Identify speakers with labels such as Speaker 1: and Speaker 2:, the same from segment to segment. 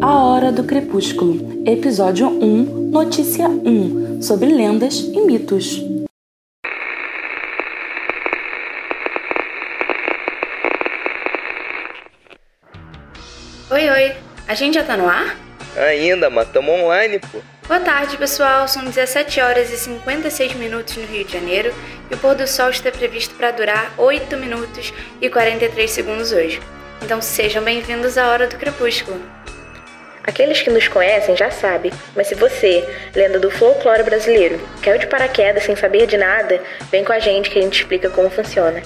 Speaker 1: A Hora do Crepúsculo, Episódio 1, Notícia 1, sobre lendas e mitos.
Speaker 2: Oi, oi, a gente já tá no ar?
Speaker 3: Ainda, mas tamo online, pô.
Speaker 2: Boa tarde, pessoal. São 17 horas e 56 minutos no Rio de Janeiro e o pôr do sol está previsto para durar 8 minutos e 43 segundos hoje. Então sejam bem-vindos à Hora do Crepúsculo. Aqueles que nos conhecem já sabem, mas se você, lenda do folclore brasileiro, caiu de paraquedas sem saber de nada, vem com a gente que a gente explica como funciona.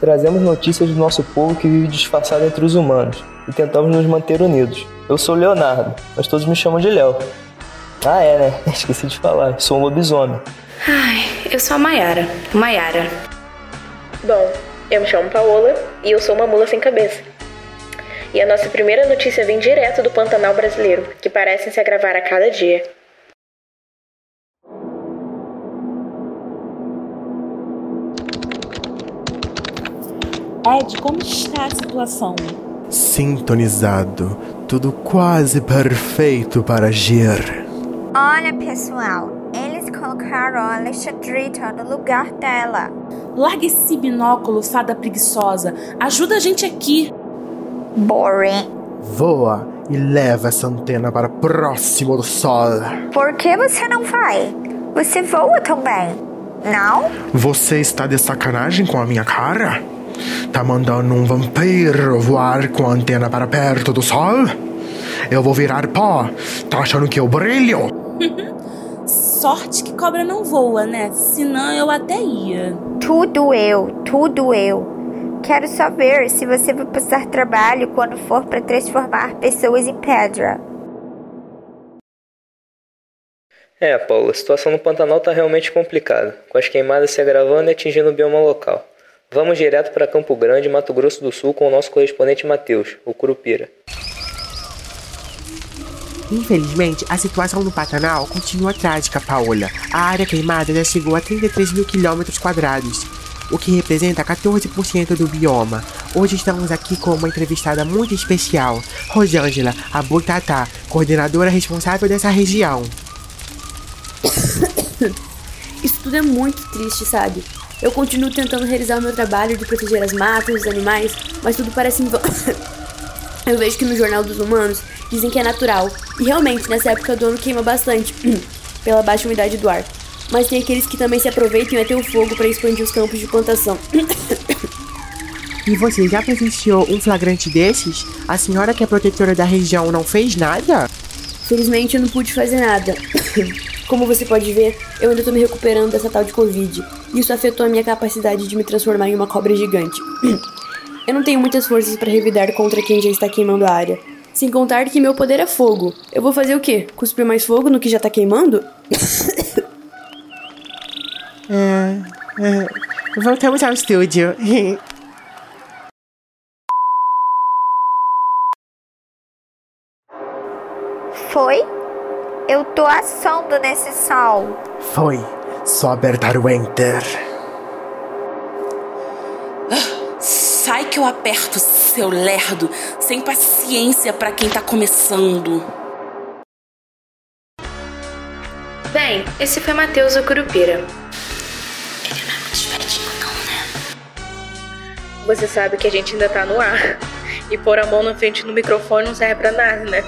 Speaker 3: Trazemos notícias do nosso povo que vive disfarçado entre os humanos e tentamos nos manter unidos. Eu sou Leonardo, mas todos me chamam de Léo. Ah, é, né? Esqueci de falar. Sou um lobisomem.
Speaker 2: Ai, eu sou a Maiara. Maiara.
Speaker 4: Bom, eu me chamo Paola e eu sou uma mula sem cabeça. E a nossa primeira notícia vem direto do Pantanal brasileiro, que parecem se agravar a cada dia.
Speaker 1: Ed, como está a situação?
Speaker 5: Sintonizado. Tudo quase perfeito para agir.
Speaker 6: Olha, pessoal, eles colocaram a Alexandrita no lugar dela.
Speaker 1: Larga esse binóculo, fada preguiçosa. Ajuda a gente aqui.
Speaker 6: Boring.
Speaker 5: Voa e leva essa antena para próximo do sol.
Speaker 6: Por que você não vai? Você voa também, não?
Speaker 5: Você está de sacanagem com a minha cara? Tá mandando um vampiro voar com a antena para perto do sol? Eu vou virar pó. Tá achando que eu brilho?
Speaker 1: Sorte que cobra não voa, né? Senão eu até ia.
Speaker 6: Tudo eu, tudo eu. Quero só ver se você vai passar trabalho quando for para transformar pessoas em pedra.
Speaker 3: É, Paulo, a situação no Pantanal tá realmente complicada, com as queimadas se agravando e atingindo o bioma local. Vamos direto para Campo Grande, Mato Grosso do Sul, com o nosso correspondente Matheus, o Curupira.
Speaker 7: Infelizmente, a situação no Pantanal continua trágica, Paola. A área queimada já chegou a 33 mil quilômetros quadrados, o que representa 14% do bioma. Hoje estamos aqui com uma entrevistada muito especial, Rosângela Abutatá, coordenadora responsável dessa região.
Speaker 8: Isso tudo é muito triste, sabe? Eu continuo tentando realizar o meu trabalho de proteger as matas, os animais, mas tudo parece em. Eu vejo que no Jornal dos Humanos dizem que é natural, e realmente nessa época do ano queima bastante, pela baixa umidade do ar. Mas tem aqueles que também se aproveitam e até o fogo para expandir os campos de plantação.
Speaker 7: E você já presenciou um flagrante desses? A senhora que é protetora da região não fez nada?
Speaker 8: Felizmente eu não pude fazer nada. Como você pode ver, eu ainda tô me recuperando dessa tal de Covid. Isso afetou a minha capacidade de me transformar em uma cobra gigante. Eu não tenho muitas forças para revidar contra quem já está queimando a área. Sem contar que meu poder é fogo. Eu vou fazer o quê? Cuspir mais fogo no que já tá queimando?
Speaker 7: É, é, voltamos ao estúdio.
Speaker 6: Foi? Eu tô assando nesse sol.
Speaker 5: Foi. Só apertar o Enter.
Speaker 1: Sai que eu aperto, seu lerdo, sem paciência para quem tá começando.
Speaker 2: Bem, esse foi Matheus o
Speaker 4: Você sabe que a gente ainda tá no ar. E pôr a mão na frente do microfone não serve pra nada, né?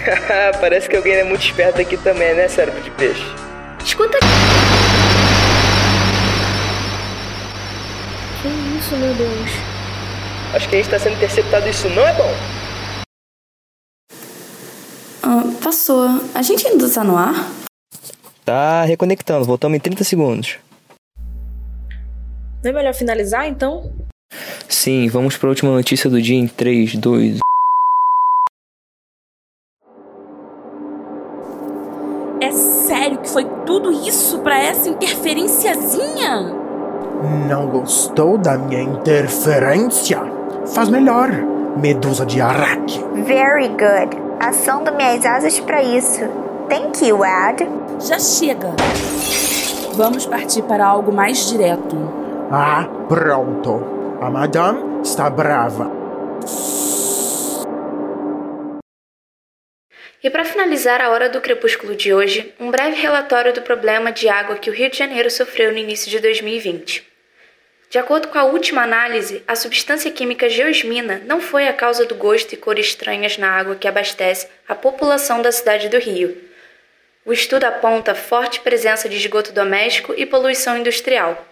Speaker 3: Parece que alguém é muito esperto aqui também, né, cérebro de peixe?
Speaker 2: Escuta
Speaker 4: Que isso, meu Deus?
Speaker 3: Acho que a gente tá sendo interceptado isso não é bom.
Speaker 8: Ah, passou. A gente ainda tá no ar?
Speaker 3: Tá reconectando, voltamos em 30 segundos.
Speaker 4: Não é melhor finalizar então?
Speaker 3: Sim, vamos para a última notícia do dia em 3, 2.
Speaker 1: É sério que foi tudo isso pra essa interferenciazinha?
Speaker 5: Não gostou da minha interferência? Faz melhor, medusa de Araque.
Speaker 6: Very good. Assando minhas asas pra isso. Thank you, Ed.
Speaker 1: Já chega. Vamos partir para algo mais direto.
Speaker 5: Ah, pronto. A madame está brava.
Speaker 2: E para finalizar a hora do crepúsculo de hoje, um breve relatório do problema de água que o Rio de Janeiro sofreu no início de 2020. De acordo com a última análise, a substância química geosmina não foi a causa do gosto e cor estranhas na água que abastece a população da cidade do Rio. O estudo aponta forte presença de esgoto doméstico e poluição industrial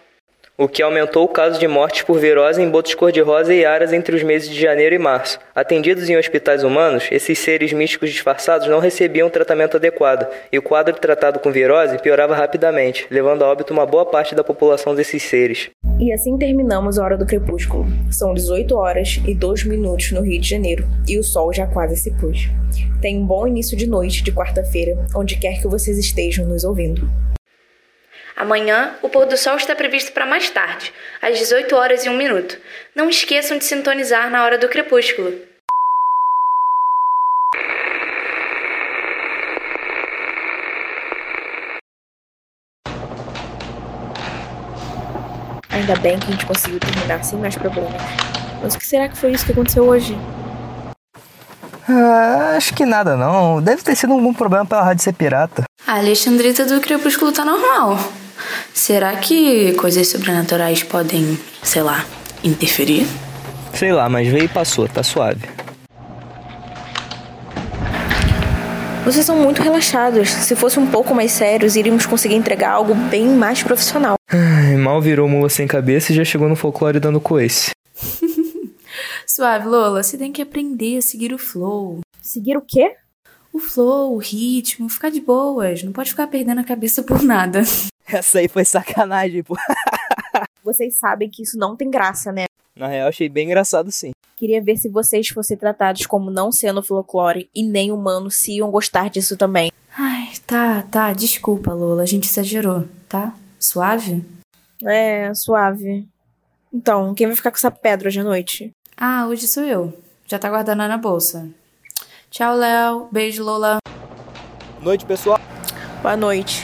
Speaker 3: o que aumentou o caso de mortes por virose em botos cor-de-rosa e aras entre os meses de janeiro e março. Atendidos em hospitais humanos, esses seres místicos disfarçados não recebiam tratamento adequado, e o quadro tratado com virose piorava rapidamente, levando a óbito uma boa parte da população desses seres.
Speaker 4: E assim terminamos a hora do crepúsculo. São 18 horas e 2 minutos no Rio de Janeiro, e o sol já quase se pôs. Tenha um bom início de noite de quarta-feira, onde quer que vocês estejam nos ouvindo.
Speaker 2: Amanhã, o pôr do sol está previsto para mais tarde, às 18 horas e 1 minuto. Não esqueçam de sintonizar na hora do crepúsculo.
Speaker 4: Ainda bem que a gente conseguiu terminar sem mais problemas. Mas o que será que foi isso que aconteceu hoje?
Speaker 9: Ah, acho que nada não. Deve ter sido algum problema pela rádio ser pirata.
Speaker 8: A Alexandrita do Crepúsculo tá normal. Será que coisas sobrenaturais podem, sei lá, interferir?
Speaker 3: Sei lá, mas veio e passou, tá suave.
Speaker 4: Vocês são muito relaxados. Se fosse um pouco mais sérios, iríamos conseguir entregar algo bem mais profissional.
Speaker 3: Ai, mal virou mula sem cabeça e já chegou no folclore dando coice.
Speaker 8: Suave, Lola, você tem que aprender a seguir o flow.
Speaker 4: Seguir o quê?
Speaker 8: O flow, o ritmo, ficar de boas. Não pode ficar perdendo a cabeça por nada.
Speaker 9: Essa aí foi sacanagem, pô.
Speaker 4: Vocês sabem que isso não tem graça, né?
Speaker 3: Na real, achei bem engraçado sim.
Speaker 4: Queria ver se vocês fossem tratados como não sendo folclore e nem humanos se iam gostar disso também.
Speaker 8: Ai, tá, tá. Desculpa, Lola. A gente exagerou, tá? Suave?
Speaker 4: É, suave. Então, quem vai ficar com essa pedra hoje à noite?
Speaker 8: Ah, hoje sou eu. Já tá guardando na bolsa. Tchau, Léo. Beijo, Lola.
Speaker 9: Noite, pessoal.
Speaker 4: Boa noite.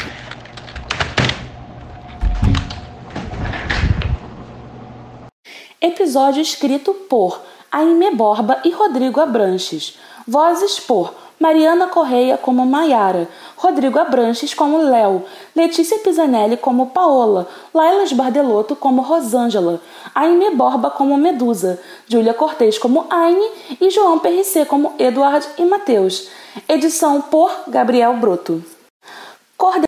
Speaker 1: Episódio escrito por Aime Borba e Rodrigo Abranches. Vozes por Mariana Correia como Maiara, Rodrigo Abranches como Léo, Letícia Pisanelli como Paola, Laila Bardelotto como Rosângela, Aime Borba como Medusa, Júlia Cortez como Aine e João PRC como Eduardo e Matheus. Edição por Gabriel Broto.